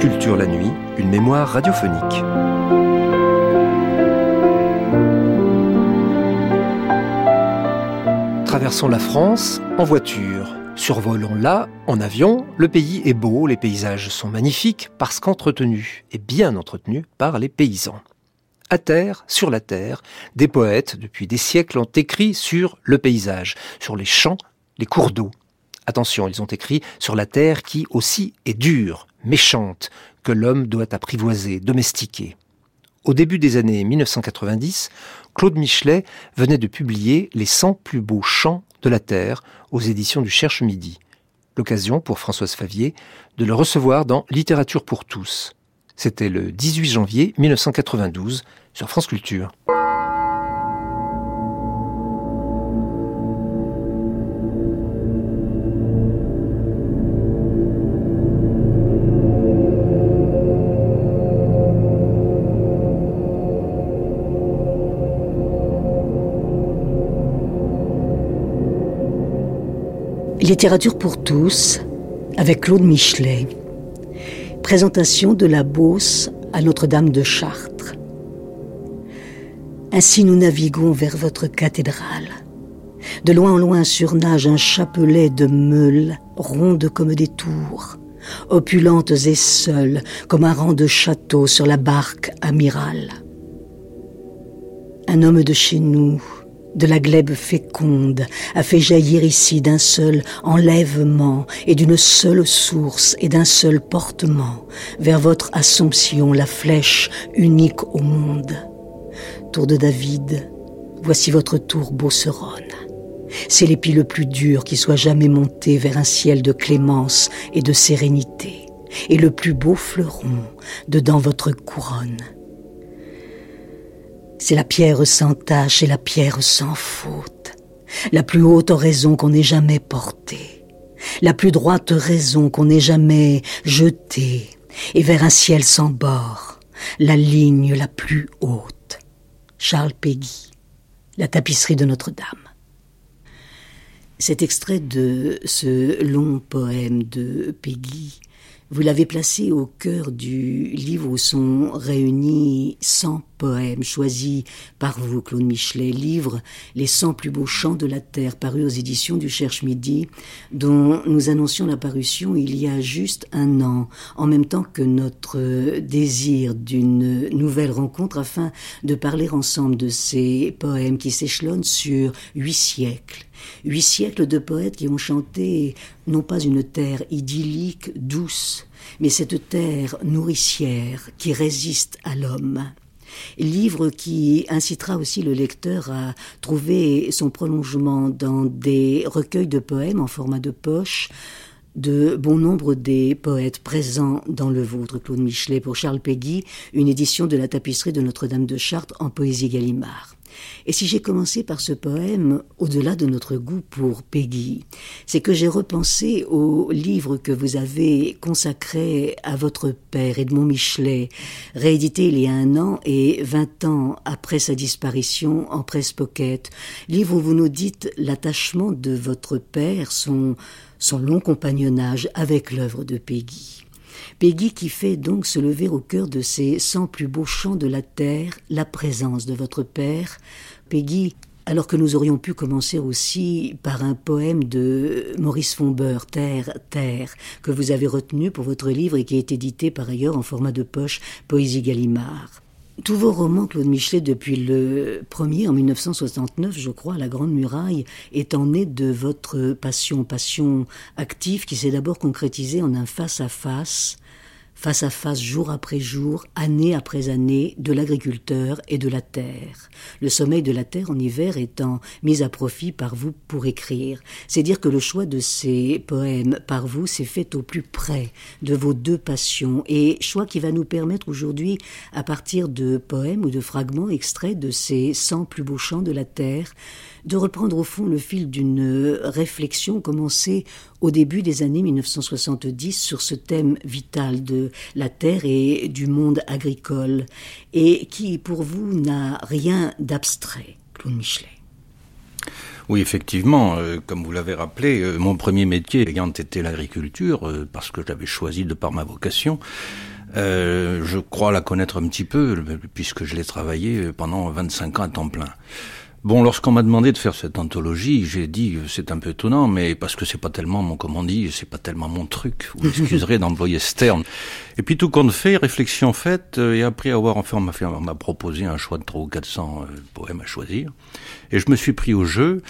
Culture la nuit, une mémoire radiophonique. Traversons la France en voiture. Survolons-la en avion. Le pays est beau, les paysages sont magnifiques parce qu'entretenus et bien entretenus par les paysans. À terre, sur la terre, des poètes, depuis des siècles, ont écrit sur le paysage, sur les champs, les cours d'eau. Attention, ils ont écrit sur la terre qui aussi est dure, méchante, que l'homme doit apprivoiser, domestiquer. Au début des années 1990, Claude Michelet venait de publier Les 100 plus beaux chants de la Terre aux éditions du Cherche Midi. L'occasion pour Françoise Favier de le recevoir dans Littérature pour tous. C'était le 18 janvier 1992 sur France Culture. Littérature pour tous avec Claude Michelet. Présentation de la Beauce à Notre-Dame de Chartres. Ainsi nous naviguons vers votre cathédrale. De loin en loin surnage un chapelet de meules, rondes comme des tours, opulentes et seules comme un rang de châteaux sur la barque amirale. Un homme de chez nous, de la glèbe féconde a fait jaillir ici d'un seul enlèvement et d'une seule source et d'un seul portement vers votre Assomption la flèche unique au monde. Tour de David, voici votre tour Beauceronne. C'est l'épi le plus dur qui soit jamais monté vers un ciel de clémence et de sérénité, et le plus beau fleuron dedans votre couronne. C'est la pierre sans tache et la pierre sans faute, la plus haute raison qu'on ait jamais portée, la plus droite raison qu'on ait jamais jetée, et vers un ciel sans bord, la ligne la plus haute. Charles Péguy, La tapisserie de Notre-Dame. Cet extrait de ce long poème de Péguy vous l'avez placé au cœur du livre où sont réunis 100 poèmes choisis par vous, Claude Michelet, livre Les 100 plus beaux chants de la Terre, paru aux éditions du Cherche Midi, dont nous annoncions la parution il y a juste un an, en même temps que notre désir d'une nouvelle rencontre afin de parler ensemble de ces poèmes qui s'échelonnent sur huit siècles Huit siècles de poètes qui ont chanté non pas une terre idyllique, douce, mais cette terre nourricière qui résiste à l'homme. Livre qui incitera aussi le lecteur à trouver son prolongement dans des recueils de poèmes en format de poche, de bon nombre des poètes présents dans le vôtre, Claude Michelet, pour Charles Péguy, une édition de la tapisserie de Notre-Dame de Chartres en poésie Gallimard. Et si j'ai commencé par ce poème, au-delà de notre goût pour Peggy, c'est que j'ai repensé au livre que vous avez consacré à votre père, Edmond Michelet, réédité il y a un an et vingt ans après sa disparition en presse pocket. Livre où vous nous dites l'attachement de votre père, son, long compagnonnage avec l'œuvre de Peggy. Peggy qui fait donc se lever au cœur de ces cent plus beaux chants de la terre la présence de votre père. Peggy, alors que nous aurions pu commencer aussi par un poème de Maurice Fombeur, Terre, Terre, que vous avez retenu pour votre livre et qui est édité par ailleurs en format de poche Poésie Gallimard. Tous vos romans, Claude Michelet, depuis le premier en 1969, je crois, La Grande Muraille, étant né de votre passion, passion active qui s'est d'abord concrétisée en un face-à-face face à face jour après jour, année après année, de l'agriculteur et de la terre. Le sommeil de la terre en hiver étant mis à profit par vous pour écrire. C'est dire que le choix de ces poèmes par vous s'est fait au plus près de vos deux passions et choix qui va nous permettre aujourd'hui, à partir de poèmes ou de fragments extraits de ces cent plus beaux chants de la terre, de reprendre au fond le fil d'une réflexion commencée au début des années 1970 sur ce thème vital de la terre et du monde agricole, et qui pour vous n'a rien d'abstrait, Claude Michelet. Oui, effectivement, euh, comme vous l'avez rappelé, euh, mon premier métier ayant été l'agriculture, euh, parce que j'avais choisi de par ma vocation, je crois la connaître un petit peu, puisque je l'ai travaillé pendant 25 ans à temps plein. Bon, lorsqu'on m'a demandé de faire cette anthologie, j'ai dit c'est un peu étonnant, mais parce que c'est pas tellement mon, comment dit, c'est pas tellement mon truc. Vous m'excuserez d'employer ce terme. Et puis tout compte fait, réflexion faite, euh, et après avoir enfin on m'a proposé un choix de 300 ou 400 euh, poèmes à choisir, et je me suis pris au jeu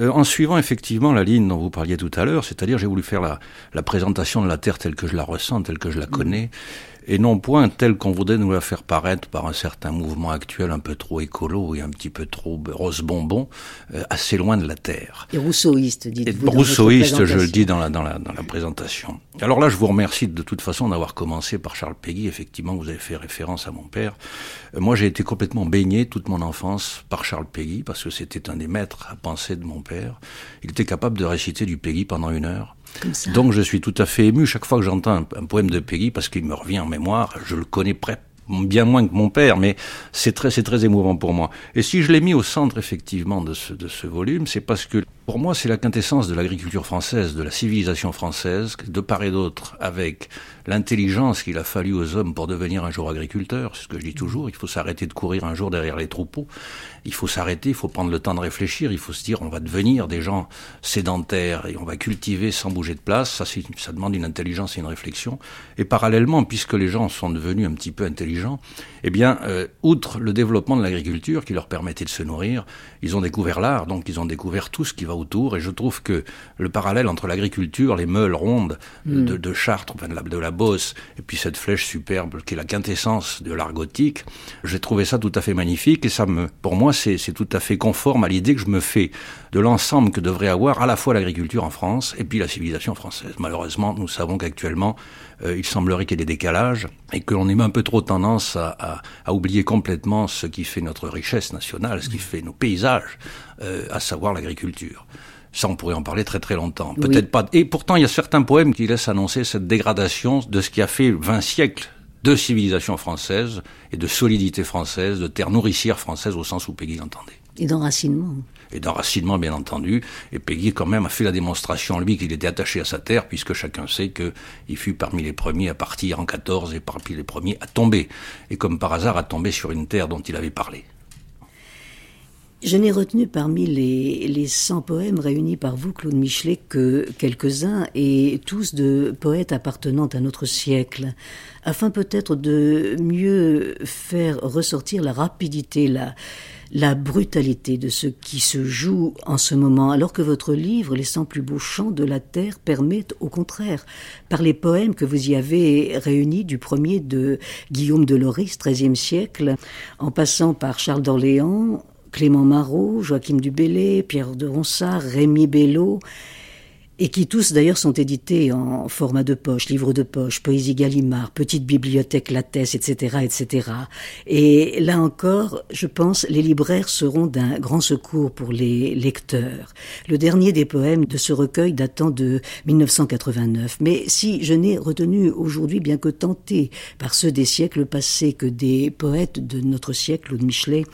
euh, en suivant effectivement la ligne dont vous parliez tout à l'heure, c'est-à-dire j'ai voulu faire la, la, présentation de la Terre telle que je la ressens, telle que je la connais et non point telle qu'on voudrait nous la faire paraître par un certain mouvement actuel un peu trop écolo et un petit peu trop rose bonbon, euh, assez loin de la terre. Et rousseauiste, dites-vous. Rousseauiste, je le dis dans la, dans, la, dans la présentation. Alors là, je vous remercie de toute façon d'avoir commencé par Charles Péguy. Effectivement, vous avez fait référence à mon père. Euh, moi, j'ai été complètement baigné toute mon enfance par Charles Péguy parce que c'était un des maîtres à penser de mon père. Il était capable de réciter du Péguy pendant une heure. Donc je suis tout à fait ému chaque fois que j'entends un, poème de Peggy parce qu'il me revient en mémoire. Je le connais bien moins que mon père, mais c'est très, très émouvant pour moi. Et si je l'ai mis au centre effectivement de ce, de ce volume, c'est parce que pour moi c'est la quintessence de l'agriculture française, de la civilisation française, de part et d'autre, avec l'intelligence qu'il a fallu aux hommes pour devenir un jour agriculteur. C'est ce que je dis toujours. Il faut s'arrêter de courir un jour derrière les troupeaux. Il faut s'arrêter, il faut prendre le temps de réfléchir. Il faut se dire, on va devenir des gens sédentaires et on va cultiver sans bouger de place. Ça, ça demande une intelligence et une réflexion. Et parallèlement, puisque les gens sont devenus un petit peu intelligents, eh bien, euh, outre le développement de l'agriculture qui leur permettait de se nourrir, ils ont découvert l'art, donc ils ont découvert tout ce qui va autour. Et je trouve que le parallèle entre l'agriculture, les meules rondes mm. de, de Chartres, enfin de la, de la bosse, et puis cette flèche superbe qui est la quintessence de l'art gothique, j'ai trouvé ça tout à fait magnifique. Et ça me, pour moi, c'est tout à fait conforme à l'idée que je me fais de l'ensemble que devrait avoir à la fois l'agriculture en France et puis la civilisation française. Malheureusement, nous savons qu'actuellement, euh, il semblerait qu'il y ait des décalages et que l'on ait un peu trop tendance à, à, oublier complètement ce qui fait notre richesse nationale, ce qui fait nos paysages, euh, à savoir l'agriculture. Ça, on pourrait en parler très très longtemps. Peut-être pas. Et pourtant, il y a certains poèmes qui laissent annoncer cette dégradation de ce qui a fait 20 siècles de civilisation française et de solidité française, de terre nourricière française au sens où Peggy l'entendait. Et d'enracinement et d'enracinement bien entendu. Et Peggy quand même a fait la démonstration lui qu'il était attaché à sa terre puisque chacun sait qu'il fut parmi les premiers à partir en 14 et parmi les premiers à tomber. Et comme par hasard à tomber sur une terre dont il avait parlé. Je n'ai retenu parmi les, les 100 poèmes réunis par vous, Claude Michelet, que quelques-uns, et tous de poètes appartenant à notre siècle, afin peut-être de mieux faire ressortir la rapidité, la, la brutalité de ce qui se joue en ce moment, alors que votre livre, Les 100 plus beaux chants de la terre, permet au contraire, par les poèmes que vous y avez réunis, du premier de Guillaume de Loris, XIIIe siècle, en passant par Charles d'Orléans, Clément Marot, Joachim Dubélé, Pierre de Ronsard, Rémi Bello, et qui tous d'ailleurs sont édités en format de poche, livre de poche, poésie Gallimard, petite bibliothèque Lattès, etc., etc. Et là encore, je pense, les libraires seront d'un grand secours pour les lecteurs. Le dernier des poèmes de ce recueil datant de 1989. Mais si je n'ai retenu aujourd'hui, bien que tenté par ceux des siècles passés que des poètes de notre siècle ou de Michelet,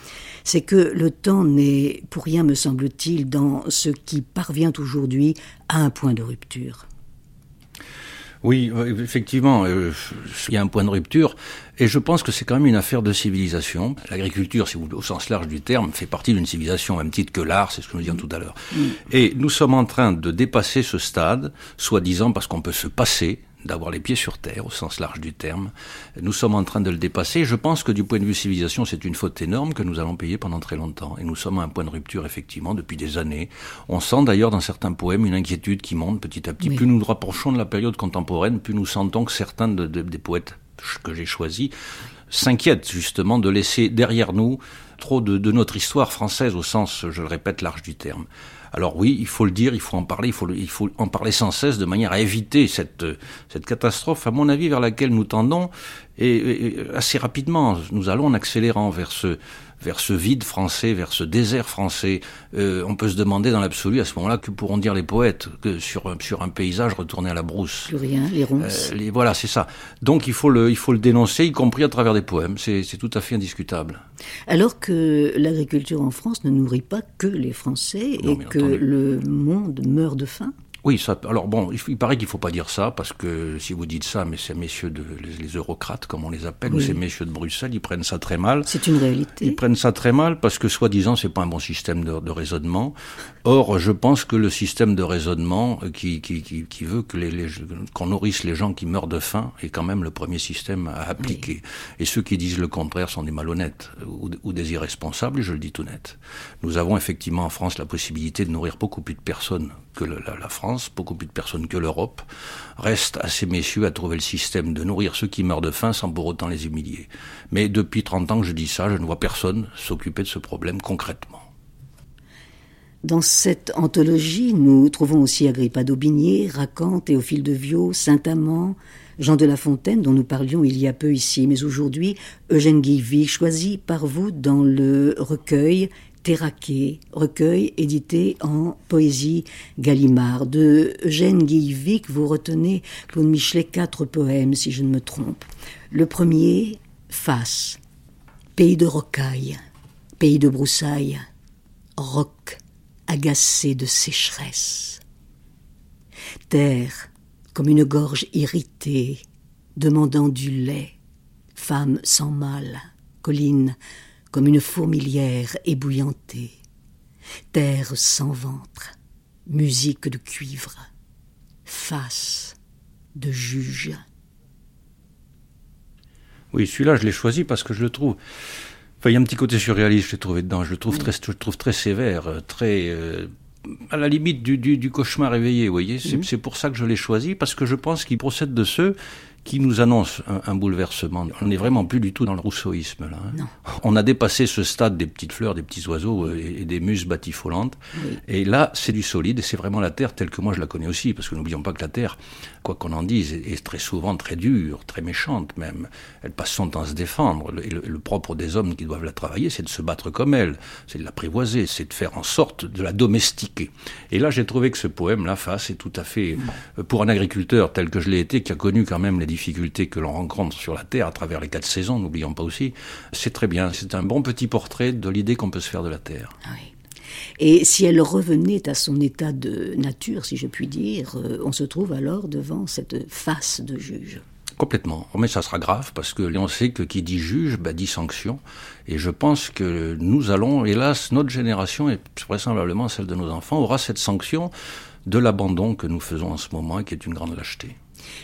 c'est que le temps n'est pour rien, me semble-t-il, dans ce qui parvient aujourd'hui à un point de rupture. Oui, effectivement, euh, il y a un point de rupture, et je pense que c'est quand même une affaire de civilisation. L'agriculture, si vous au sens large du terme, fait partie d'une civilisation, même titre que l'art, c'est ce que nous disions tout à l'heure. Et nous sommes en train de dépasser ce stade, soi-disant parce qu'on peut se passer d'avoir les pieds sur terre, au sens large du terme. Nous sommes en train de le dépasser. Je pense que du point de vue civilisation, c'est une faute énorme que nous allons payer pendant très longtemps. Et nous sommes à un point de rupture, effectivement, depuis des années. On sent d'ailleurs dans certains poèmes une inquiétude qui monte petit à petit. Plus nous nous rapprochons de la période contemporaine, plus nous sentons que certains des poètes que j'ai choisis s'inquiètent justement de laisser derrière nous trop de, de notre histoire française au sens, je le répète, large du terme. Alors oui, il faut le dire, il faut en parler, il faut, en parler sans cesse de manière à éviter cette catastrophe, à mon avis, vers laquelle nous tendons, et, assez rapidement, nous allons en accélérant vers ce, vers ce vide français, vers ce désert français. Euh, on peut se demander dans l'absolu à ce moment-là que pourront dire les poètes que sur, sur un paysage retourné à la brousse. Plus rien, les ronces. Euh, voilà, c'est ça. Donc il faut, le, il faut le dénoncer, y compris à travers des poèmes. C'est tout à fait indiscutable. Alors que l'agriculture en France ne nourrit pas que les Français et que le monde meurt de faim oui, ça, alors bon, il, paraît qu'il ne faut pas dire ça, parce que si vous dites ça, mais ces messieurs, de, les, eurocrates, comme on les appelle, ou ces messieurs de Bruxelles, ils prennent ça très mal. C'est une réalité. Ils prennent ça très mal parce que, soi-disant, c'est pas un bon système de, de, raisonnement. Or, je pense que le système de raisonnement euh, qui, qui, qui, qui veut que les, qu'on nourrisse les gens qui meurent de faim est quand même le premier système à appliquer. Et ceux qui disent le contraire sont des malhonnêtes ou, ou des irresponsables, et je le dis tout net. Nous avons effectivement en France la possibilité de nourrir beaucoup plus de personnes que la, France beaucoup plus de personnes que l'Europe, reste à ces messieurs à trouver le système de nourrir ceux qui meurent de faim sans pour autant les humilier. Mais depuis 30 ans que je dis ça, je ne vois personne s'occuper de ce problème concrètement. Dans cette anthologie, nous trouvons aussi Agrippa d'Aubigné, Racan, Théophile de Viau, Saint-Amand, Jean de La Fontaine, dont nous parlions il y a peu ici, mais aujourd'hui, Eugène Guilvy, choisi par vous dans le recueil Terraqué, recueil édité en poésie Gallimard. De Eugène Guillevic, vous retenez, Claude Michelet, quatre poèmes, si je ne me trompe. Le premier, Face, pays de rocailles, pays de broussailles, roc agacé de sécheresse. Terre, comme une gorge irritée, demandant du lait, femme sans mal, colline, comme une fourmilière ébouillantée, terre sans ventre, musique de cuivre, face de juge. Oui, celui-là, je l'ai choisi parce que je le trouve. Enfin, il y a un petit côté surréaliste, je l'ai trouvé dedans. Je le trouve, très, je trouve très sévère, très. Euh, à la limite du, du, cauchemar éveillé, vous voyez. C'est mhm. pour ça que je l'ai choisi, parce que je pense qu'il procède de ceux qui nous annonce un, bouleversement. On n'est vraiment plus du tout dans le rousseauisme là. Hein. On a dépassé ce stade des petites fleurs, des petits oiseaux euh, et, des muses batifolantes. Et là, c'est du solide et c'est vraiment la terre telle que moi je la connais aussi, parce que n'oublions pas que la terre, quoi qu'on en dise, est, très souvent très dure, très méchante même. Elle passe son temps à se défendre. Et le, propre des hommes qui doivent la travailler, c'est de se battre comme elle, c'est de l'apprivoiser, c'est de faire en sorte de la domestiquer. Et là, j'ai trouvé que ce poème, La face, est tout à fait, euh, pour un agriculteur tel que je l'ai été, qui a connu quand même les difficultés que l'on rencontre sur la Terre à travers les quatre saisons, n'oublions pas aussi, c'est très bien. C'est un bon petit portrait de l'idée qu'on peut se faire de la Terre. Ah oui. Et si elle revenait à son état de nature, si je puis dire, euh, on se trouve alors devant cette face de juge. Complètement. Mais ça sera grave parce que on sait que qui dit juge, bah, dit sanction. Et je pense que nous allons, hélas, notre génération et vraisemblablement celle de nos enfants aura cette sanction de l'abandon que nous faisons en ce moment et qui est une grande lâcheté.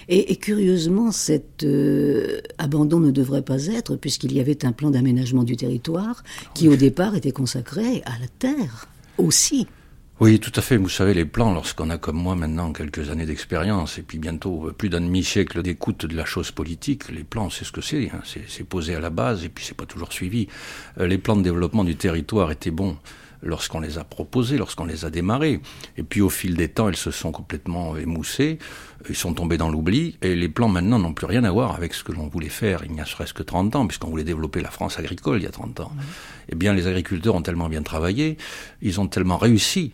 Et, curieusement, cet euh, abandon ne devrait pas être, puisqu'il y avait un plan d'aménagement du territoire qui, au départ, était consacré à la terre aussi. Oui, tout à fait. Vous savez, les plans, lorsqu'on a comme moi maintenant quelques années d'expérience, et puis bientôt euh, plus d'un demi-siècle d'écoute de la chose politique, les plans, c'est ce que c'est. Hein. C'est posé à la base, et puis c'est pas toujours suivi. Euh, les plans de développement du territoire étaient bons lorsqu'on les a proposés, lorsqu'on les a démarrés. Et puis au fil des temps, ils se sont complètement émoussés, ils sont tombés dans l'oubli, et les plans maintenant n'ont plus rien à voir avec ce que l'on voulait faire il y a serait-ce que 30 ans, puisqu'on voulait développer la France agricole il y a 30 ans. Eh bien, les agriculteurs ont tellement bien travaillé, ils ont tellement réussi,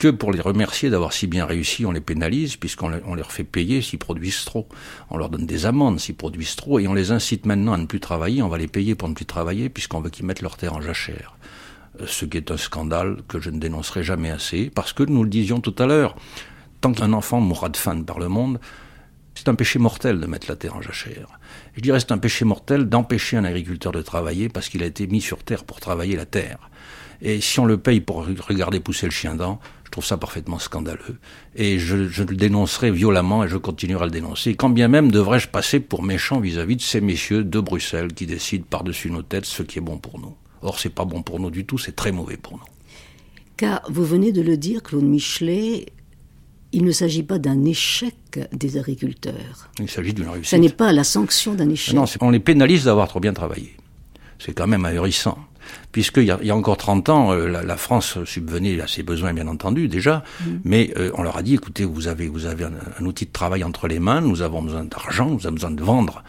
que pour les remercier d'avoir si bien réussi, on les pénalise puisqu'on leur fait payer s'ils produisent trop. On leur donne des amendes s'ils produisent trop et on les incite maintenant à ne plus travailler, on va les payer pour ne plus travailler puisqu'on veut qu'ils mettent leur terre en jachère ce qui est un scandale que je ne dénoncerai jamais assez, parce que nous le disions tout à l'heure, tant qu'un enfant mourra de faim par le monde, c'est un péché mortel de mettre la terre en jachère. Je dirais c'est un péché mortel d'empêcher un agriculteur de travailler parce qu'il a été mis sur terre pour travailler la terre. Et si on le paye pour regarder pousser le chien dent, Je trouve ça parfaitement scandaleux. Et je, je, le dénoncerai violemment et je continuerai à le dénoncer. Quand bien même devrais-je passer pour méchant vis-à-vis de ces messieurs de Bruxelles qui décident par-dessus nos têtes ce qui est bon pour nous. Or, c'est pas bon pour nous du tout, c'est très mauvais pour nous. Car vous venez de le dire, Claude Michelet, il ne s'agit pas d'un échec des agriculteurs. Il s'agit d'une réussite. Ce n'est pas la sanction d'un échec. Non, on les pénalise d'avoir trop bien travaillé. C'est quand même ahurissant. Puisqu'il y, a, il y a encore 30 ans, euh, la, la, France subvenait à ses besoins, bien entendu, déjà, mm. mais euh, on leur a dit, écoutez, vous avez, vous avez un, un, outil de travail entre les mains, nous avons besoin d'argent, nous avons besoin de vendre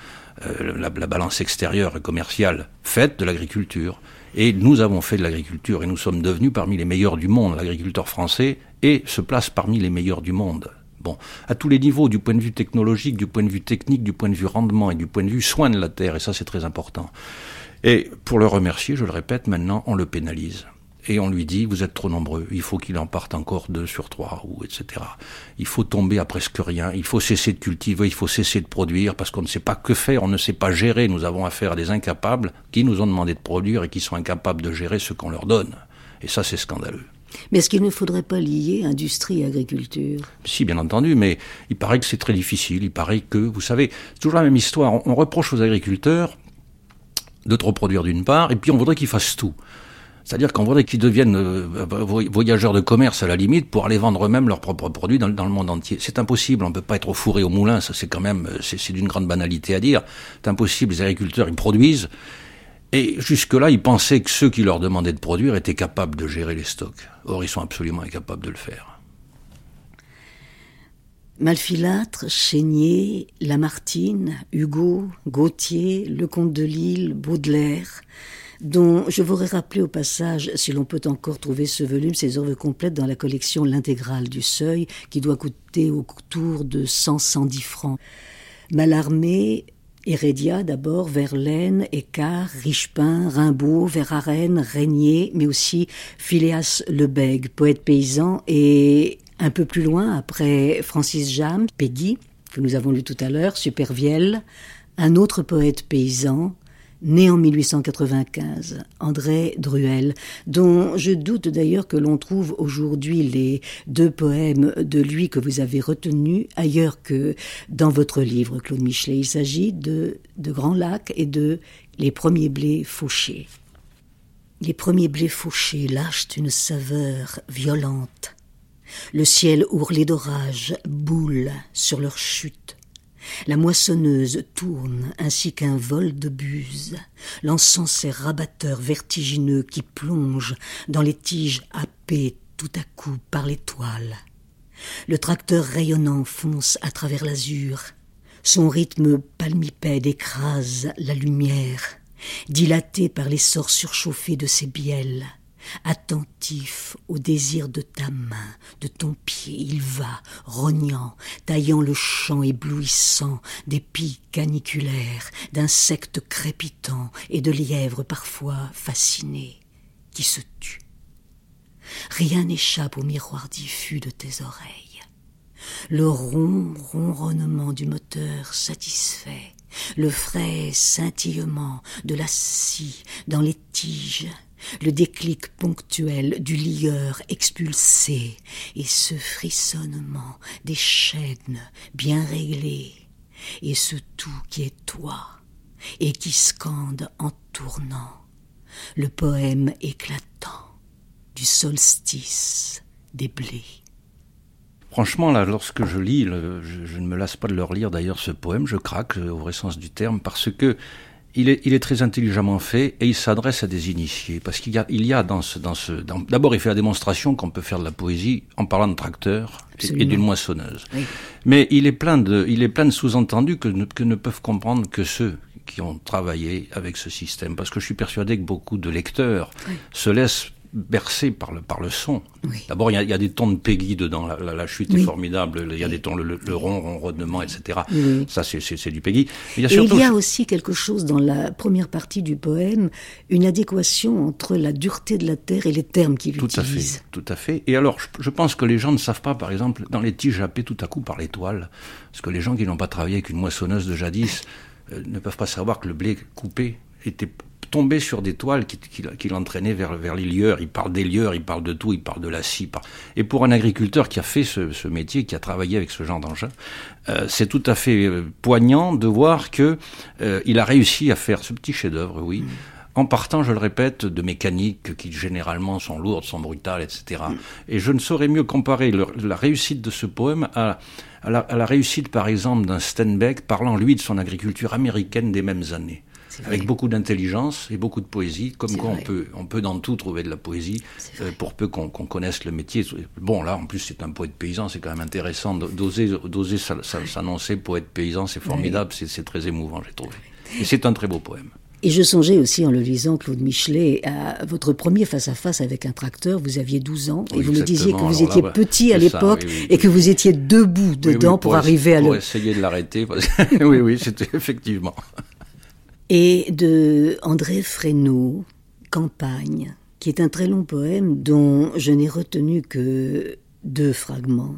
euh, la, la, balance extérieure et commerciale faite de l'agriculture. Et nous avons fait de l'agriculture et nous sommes devenus parmi les meilleurs du monde. L'agriculteur français et se place parmi les meilleurs du monde. Bon, à tous les niveaux, du point de vue technologique, du point de vue technique, du point de vue rendement et du point de vue soin de la terre, et ça c'est très important. Et pour le remercier, je le répète, maintenant on le pénalise. Et on lui dit, vous êtes trop nombreux, il faut qu'il en parte encore deux sur trois, ou etc. Il faut tomber à presque rien, il faut cesser de cultiver, il faut cesser de produire, parce qu'on ne sait pas que faire, on ne sait pas gérer. Nous avons affaire à des incapables qui nous ont demandé de produire et qui sont incapables de gérer ce qu'on leur donne. Et ça, c'est scandaleux. Mais est-ce qu'il ne faudrait pas lier industrie et agriculture? Si, bien entendu, mais il paraît que c'est très difficile. Il paraît que, vous savez, c'est toujours la même histoire. On, on reproche aux agriculteurs de trop produire d'une part, et puis on voudrait qu'ils fassent tout. C'est-à-dire qu'on voudrait qu'ils deviennent euh, voyageurs de commerce à la limite pour aller vendre eux-mêmes leurs propres produits dans, le monde entier. C'est impossible, on ne peut pas être au fourré au moulin, ça c'est quand même, c'est d'une grande banalité à dire. C'est impossible, les agriculteurs ils produisent, et jusque-là ils pensaient que ceux qui leur demandaient de produire étaient capables de gérer les stocks. Or ils sont absolument incapables de le faire. Malfilâtre, Chénier, Lamartine, Hugo, Gautier, Lecomte de Lille, Baudelaire, dont je voudrais rappeler au passage, si l'on peut encore trouver ce volume, ces œuvres complètes dans la collection L'intégrale du Seuil, qui doit coûter autour de 100-110 francs. Mallarmé, Hérédia d'abord, Verlaine, Écart, Richepin, Rimbaud, Verhaeren, Régnier, mais aussi Phileas Lebègue, poète paysan, et un peu plus loin, après Francis Jam, Peggy, que nous avons lu tout à l'heure, Supervielle, un autre poète paysan, né en 1895, André Druel, dont je doute d'ailleurs que l'on trouve aujourd'hui les deux poèmes de lui que vous avez retenus ailleurs que dans votre livre, Claude Michelet. Il s'agit de De Grand Lac et de Les premiers blés fauchés. Les premiers blés fauchés lâchent une saveur violente. Le ciel ourlé d'orage boule sur leur chute. La moissonneuse tourne ainsi qu'un vol de buse, lançant ses rabatteurs vertigineux qui plongent dans les tiges happées tout à coup par l'étoile. Le tracteur rayonnant fonce à travers l'azur. Son rythme palmipède écrase la lumière, dilaté par l'essor surchauffé de ses bielles attentif au désir de ta main, de ton pied, il va, rognant, taillant le champ éblouissant d'épis caniculaires, d'insectes crépitants et de lièvres parfois fascinés, qui se tuent. Rien n'échappe au miroir diffus de tes oreilles. Le rond ronronnement du moteur satisfait, le frais scintillement de la scie dans les tiges, le déclic ponctuel du lieur expulsé et ce frissonnement des chaînes bien réglées et ce tout qui est toi et qui scande en tournant le poème éclatant du solstice des blés. Franchement, là, lorsque je lis, je, je, ne me lasse pas de leur lire d'ailleurs ce poème, je craque au vrai sens du terme, parce que il est, il est, très intelligemment fait et il s'adresse à des initiés parce qu'il y a, il y a dans ce, dans ce, d'abord il fait la démonstration qu'on peut faire de la poésie en parlant de tracteur Absolument. et d'une moissonneuse. Oui. Mais il est plein de, il est plein de sous-entendus que, ne, que ne peuvent comprendre que ceux qui ont travaillé avec ce système. Parce que je suis persuadé que beaucoup de lecteurs oui. se laissent bercé par le, par le son. Oui. D'abord, il y, y, a des tons de Peggy dedans, la, la, la chute oui. est formidable, il y a des tons, le, le rond, ronronnement, etc. Oui. Ça, c'est du Peggy. Il y, a surtout... il y a aussi quelque chose dans la première partie du poème, une adéquation entre la dureté de la terre et les termes qu'il utilise. Tout à fait, tout à fait. Et alors, je, je, pense que les gens ne savent pas, par exemple, dans les tiges happées tout à coup par l'étoile, parce que les gens qui n'ont pas travaillé avec une moissonneuse de jadis euh, ne peuvent pas savoir que le blé coupé était tombait sur des toiles qui, l'entraînaient vers, les lieurs. Il parle des lieurs, il parle de tout, il parle de la scie. Et pour un agriculteur qui a fait ce, métier, qui a travaillé avec ce genre d'engin, euh, c'est tout à fait euh, poignant de voir que euh, il a réussi à faire ce petit chef-d'œuvre, oui. En partant, je le répète, de mécaniques qui généralement sont lourdes, sont brutales, etc. Et je ne saurais mieux comparer la réussite de ce poème à, la, à la réussite, par exemple, d'un Steinbeck parlant, lui, de son agriculture américaine des mêmes années avec beaucoup d'intelligence et beaucoup de poésie, comme quoi on peut, on peut dans tout trouver de la poésie, euh, pour peu qu'on connaisse le métier. Bon, là, en plus, c'est un poète paysan, c'est quand même intéressant d'oser s'annoncer poète paysan, c'est formidable, c'est très émouvant, j'ai trouvé. Et c'est un très beau poème. Et je songeais aussi en le lisant, Claude Michelet, à votre premier face-à-oui avec un tracteur. Vous aviez 12 ans et vous me disiez que vous étiez petit à l'époque et que vous étiez debout dedans pour, arriver à le... Pour essayer de l'arrêter. oui, oui, c'était effectivement et de André Fresneau, Campagne, qui est un très long poème dont je n'ai retenu que deux fragments.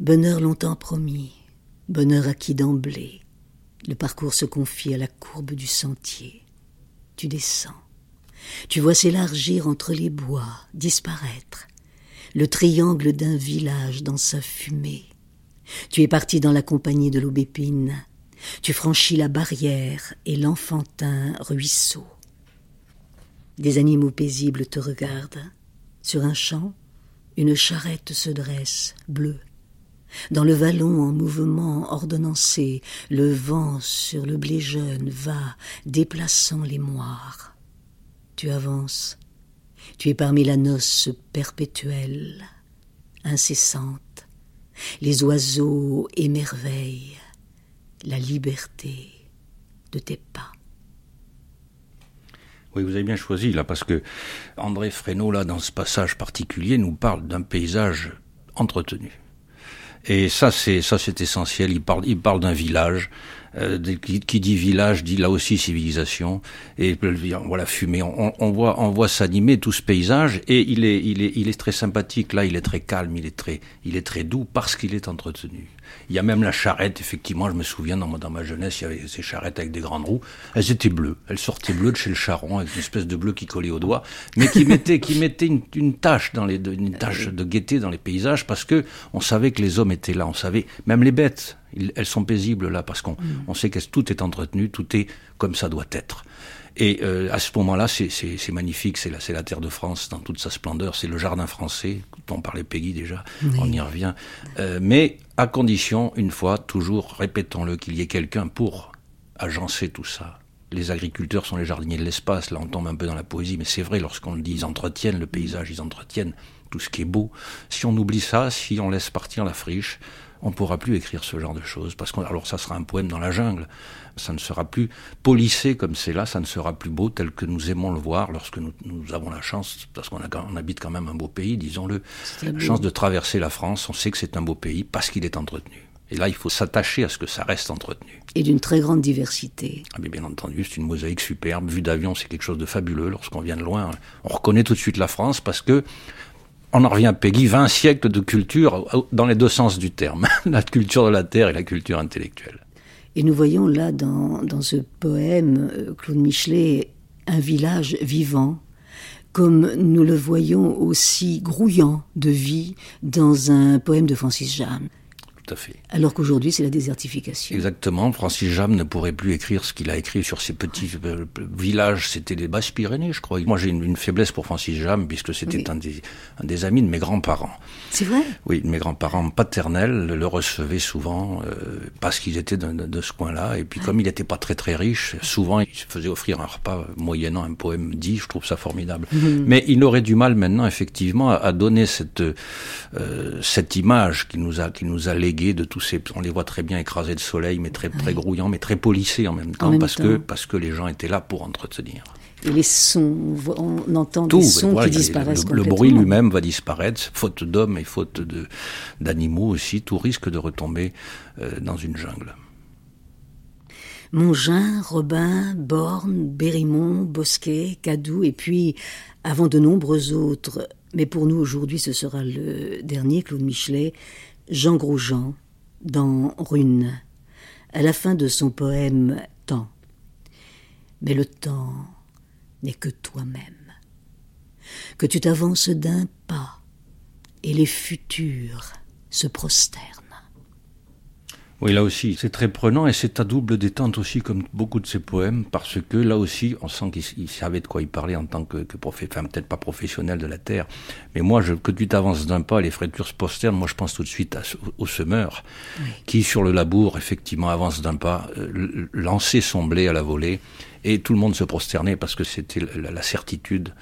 Bonheur longtemps promis, bonheur acquis d'emblée, le parcours se confie à la courbe du sentier. Tu descends, tu vois s'élargir entre les bois, disparaître, le triangle d'un village dans sa fumée. Tu es parti dans la compagnie de l'aubépine, tu franchis la barrière et l'enfantin ruisseau. Des animaux paisibles te regardent. Sur un champ, une charrette se dresse, bleue. Dans le vallon en mouvement ordonnancé, le vent sur le blé jeune va, déplaçant les moires. Tu avances, tu es parmi la noce perpétuelle, incessante. Les oiseaux émerveillent la liberté de tes pas. Oui, vous avez bien choisi là, parce que André Fresneau, là, dans ce passage particulier, nous parle d'un paysage entretenu. Et ça, c'est ça, c'est essentiel. Il parle, il parle d'un village. Euh, qui, dit village dit là aussi civilisation. Et voilà, fumée. On, on voit, on voit s'animer tout ce paysage. Et il est, il est, il est très sympathique. Là, il est très calme. Il est très, il est très doux parce qu'il est entretenu. Il y a même la charrette, effectivement, je me souviens, dans, dans ma jeunesse, il y avait ces charrettes avec des grandes roues. Elles étaient bleues. Elles sortaient bleues de chez le charron, avec une espèce de bleu qui collait au doigt, mais qui mettait, qui mettait une, une tache dans les, une tache de gaieté dans les paysages parce que on savait que les hommes étaient là. On savait, même les bêtes, elles sont paisibles là parce qu'on mm. on sait que tout est entretenu, tout est comme ça doit être. Et euh, à ce moment-là, c'est magnifique, c'est la, la terre de France dans toute sa splendeur, c'est le jardin français, dont parlait Peggy déjà, on y revient. Euh, mais à condition, une fois, toujours, répétons-le, qu'il y ait quelqu'un pour agencer tout ça. Les agriculteurs sont les jardiniers de l'espace, là on tombe un peu dans la poésie, mais c'est vrai, lorsqu'on le dit, ils entretiennent le paysage, ils entretiennent tout ce qui est beau. Si on oublie ça, si on laisse partir la friche, on ne pourra plus écrire ce genre de choses, parce que alors ça sera un poème dans la jungle, ça ne sera plus polissé comme c'est là, ça ne sera plus beau tel que nous aimons le voir lorsque nous, avons la chance, parce qu'on habite quand même un beau pays, disons-le, la chance de traverser la France, on sait que c'est un beau pays parce qu'il est entretenu. Et là, il faut s'attacher à ce que ça reste entretenu. Et d'une très grande diversité. Ah, bien entendu, c'est une mosaïque superbe. Vue d'avion, c'est quelque chose de fabuleux. Lorsqu'on vient de loin, on reconnaît tout de suite la France parce que on en revient à Peggy, 20 siècles de culture dans les deux sens du terme, la culture de la terre et la culture intellectuelle. Et nous voyons là dans, dans ce poème, euh, Claude Michelet, un village vivant, comme nous le voyons aussi grouillant de vie dans un poème de Francis Jeanne fait. Alors qu'aujourd'hui, c'est la désertification. Exactement. Francis Jam ne pourrait plus écrire ce qu'il a écrit sur ces petits euh, villages. C'était les Basses-Pyrénées, je crois. Moi, j'ai une, faiblesse pour Francis Jam, puisque c'était un, des, un des amis de mes grands-parents. C'est vrai? Oui, mes grands-parents paternels le recevaient souvent euh, parce qu'ils étaient de, ce coin-là. Et puis, comme il n'était pas très très riche, souvent, il se faisait offrir un repas moyennant un poème dit. Je trouve ça formidable. Mhm. Mais il aurait du mal maintenant, effectivement, à, donner cette, euh, cette image qui nous a, qui nous a de tous ces, on les voit très bien écrasés de soleil, mais très, très grouillants, mais très polissés en même temps, parce que, parce que les gens étaient là pour entretenir. Et les sons, on entend des sons qui disparaissent le, le, bruit lui-même va disparaître, faute d'hommes et faute de, d'animaux aussi, tout risque de retomber euh, dans une jungle. Mongin, Robin, Borne, Bérimont, Bosquet, Cadou, et puis, avant de nombreux autres, mais pour nous aujourd'hui ce sera le dernier, Claude Michelet, Jean Groujean dans Rune, à la fin de son poème Temps. mais le temps n'est que toi-même. Que tu t'avances d'un pas et les futurs se prosternent. Oui, là aussi, c'est très prenant et c'est à double détente aussi, comme beaucoup de ses poèmes, parce que là aussi, on sent qu'il savait de quoi il parlait en tant que, que enfin, peut-être pas professionnel de la terre. Mais moi, je, que tu t'avances d'un pas, les fractures se prosternent, moi je pense tout de suite au semeur, qui sur le labour, effectivement, avance d'un pas, euh, lançait son blé à la volée, et tout le monde se prosternait parce que c'était la certitude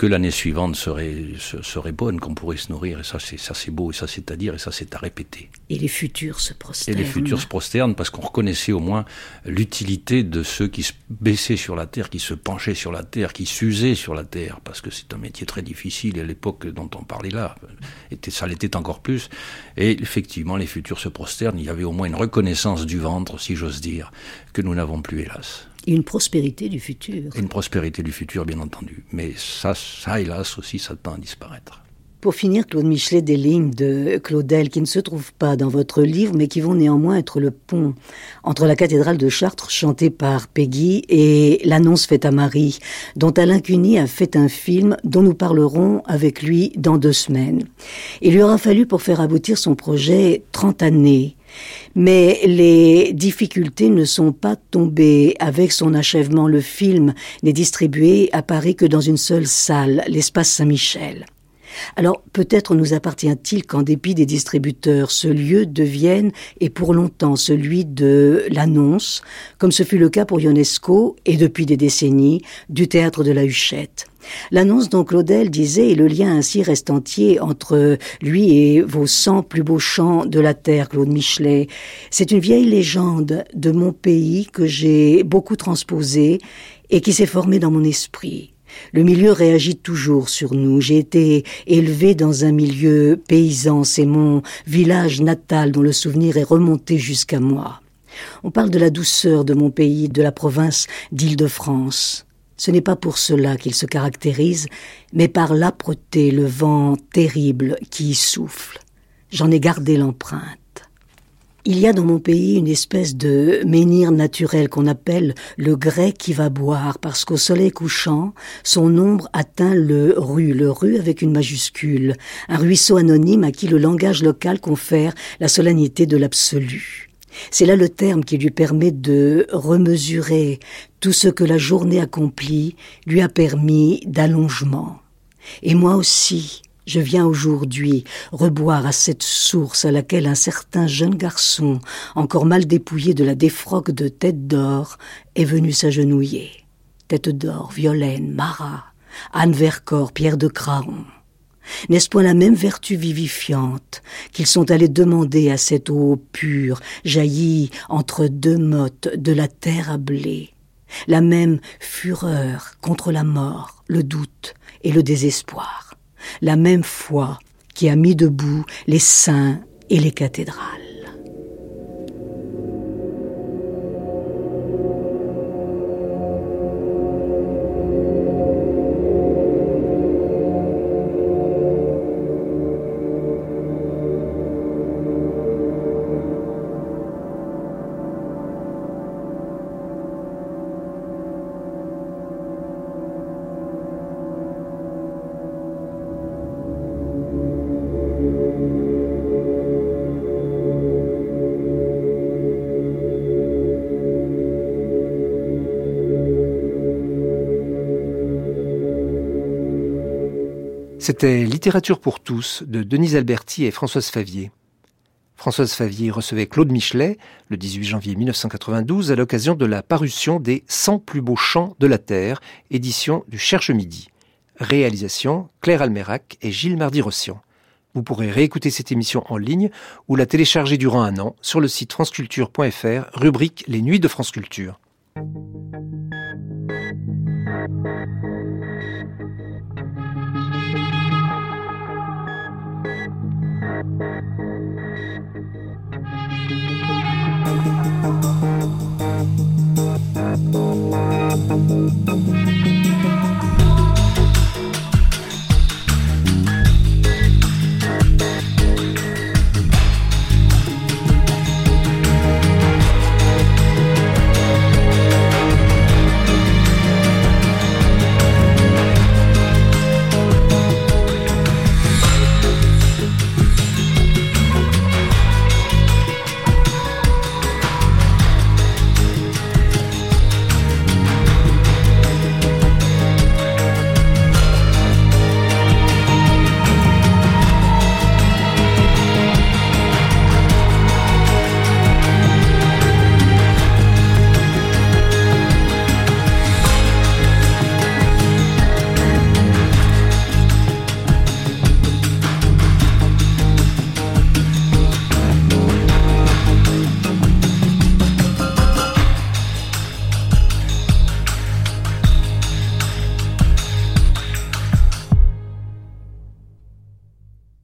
que l'année suivante serait, serait bonne, qu'on pourrait se nourrir. Et ça, c'est, ça, c'est beau, et ça, c'est à dire, et ça, c'est à répéter. Et les futurs se prosternent. Et les futurs se prosternent parce qu'on reconnaissait au moins l'utilité de ceux qui se baissaient sur la terre, qui se penchaient sur la terre, qui s'usaient sur la terre, parce que c'est un métier très difficile, et à l'époque dont on parlait là, était, ça l'était encore plus. Et effectivement, les futurs se prosternent. Il y avait au moins une reconnaissance du ventre, si j'ose dire, que nous n'avons plus, hélas. Et une prospérité du futur. une prospérité du futur, bien entendu. Mais ça, ça hélas aussi, ça tend à disparaître. Pour finir, Claude Michelet, des lignes de Claudel qui ne se trouvent pas dans votre livre, mais qui vont néanmoins être le pont entre la cathédrale de Chartres, chantée par Peggy, et l'annonce faite à Marie, dont Alain Cuny a fait un film dont nous parlerons avec lui dans deux semaines. Il lui aura fallu pour faire aboutir son projet 30 années. Mais les difficultés ne sont pas tombées avec son achèvement. Le film n'est distribué à Paris que dans une seule salle, l'espace Saint-Michel. Alors peut-être nous appartient-il qu'en dépit des distributeurs, ce lieu devienne et pour longtemps celui de l'annonce, comme ce fut le cas pour Ionesco et depuis des décennies du théâtre de la Huchette. L'annonce dont Claudel disait et le lien ainsi reste entier entre lui et vos cent plus beaux chants de la terre, Claude Michelet. C'est une vieille légende de mon pays que j'ai beaucoup transposée et qui s'est formée dans mon esprit. Le milieu réagit toujours sur nous. J'ai été élevé dans un milieu paysan, c'est mon village natal dont le souvenir est remonté jusqu'à moi. On parle de la douceur de mon pays, de la province d'Île-de-France. Ce n'est pas pour cela qu'il se caractérise, mais par l'âpreté, le vent terrible qui y souffle. J'en ai gardé l'empreinte. Il y a dans mon pays une espèce de menhir naturel qu'on appelle le grès qui va boire, parce qu'au soleil couchant, son ombre atteint le rue, le rue avec une majuscule, un ruisseau anonyme à qui le langage local confère la solennité de l'absolu. C'est là le terme qui lui permet de remesurer tout ce que la journée accomplie lui a permis d'allongement. Et moi aussi, je viens aujourd'hui reboire à cette source à laquelle un certain jeune garçon, encore mal dépouillé de la défroque de tête d'or, est venu s'agenouiller. Tête d'or, Violaine, Marat, Anne Vercors, Pierre de Craon. N'est-ce point la même vertu vivifiante qu'ils sont allés demander à cette eau pure, jaillie entre deux mottes de la terre à blé? La même fureur contre la mort, le doute et le désespoir. La même foi qui a mis debout les saints et les cathédrales. C'était Littérature pour tous de Denise Alberti et Françoise Favier. Françoise Favier recevait Claude Michelet le 18 janvier 1992 à l'occasion de la parution des 100 plus beaux chants de la Terre, édition du Cherche Midi. Réalisation Claire Almerac et Gilles Mardy-Rossian. Vous pourrez réécouter cette émission en ligne ou la télécharger durant un an sur le site franceculture.fr, rubrique Les Nuits de France Culture. Thank you.